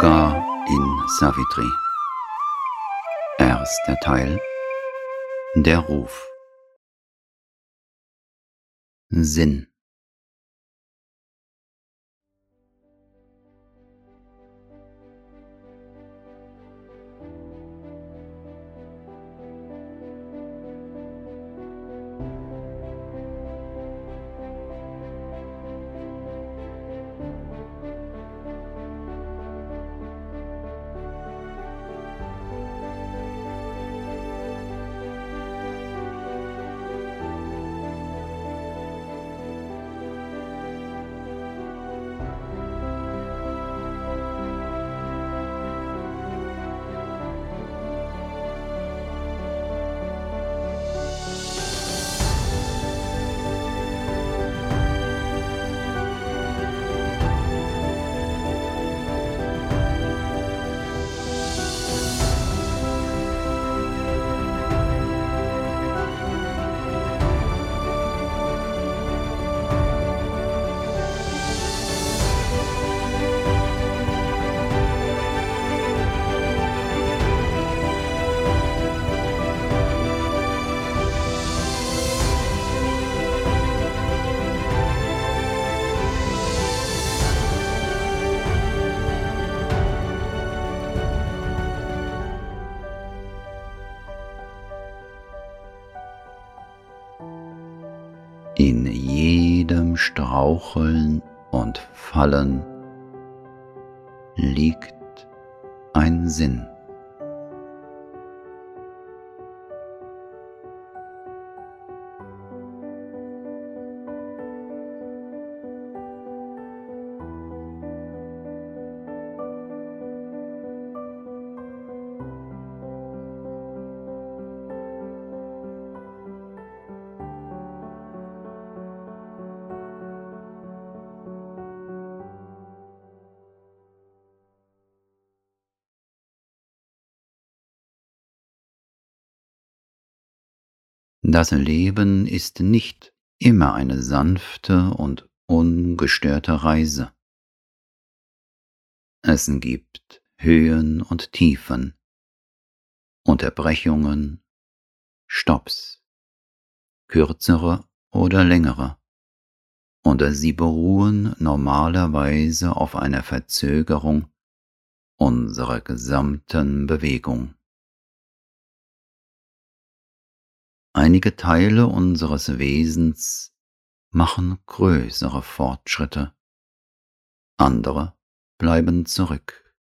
Yoga in Savitri. Erster Teil. Der Ruf. Sinn In jedem Straucheln und Fallen liegt ein Sinn. Das Leben ist nicht immer eine sanfte und ungestörte Reise. Es gibt Höhen und Tiefen, Unterbrechungen, Stops, kürzere oder längere, und sie beruhen normalerweise auf einer Verzögerung unserer gesamten Bewegung. Einige Teile unseres Wesens machen größere Fortschritte, andere bleiben zurück.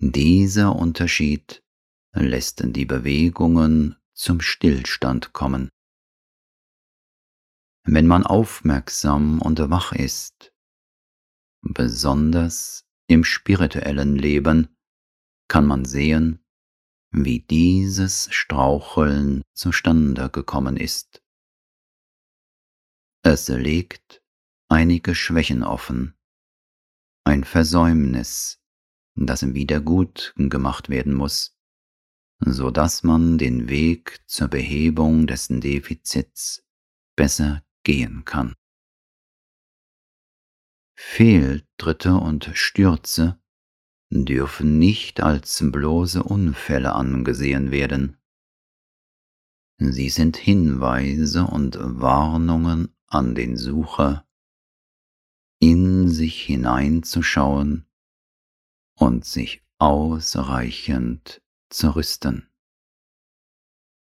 Dieser Unterschied lässt die Bewegungen zum Stillstand kommen. Wenn man aufmerksam und wach ist, besonders im spirituellen Leben, kann man sehen, wie dieses Straucheln zustande gekommen ist. Es legt einige Schwächen offen, ein Versäumnis, das wieder gut gemacht werden muss, so dass man den Weg zur Behebung dessen Defizits besser gehen kann. Fehltritte und Stürze dürfen nicht als bloße Unfälle angesehen werden. Sie sind Hinweise und Warnungen an den Sucher, in sich hineinzuschauen und sich ausreichend zu rüsten.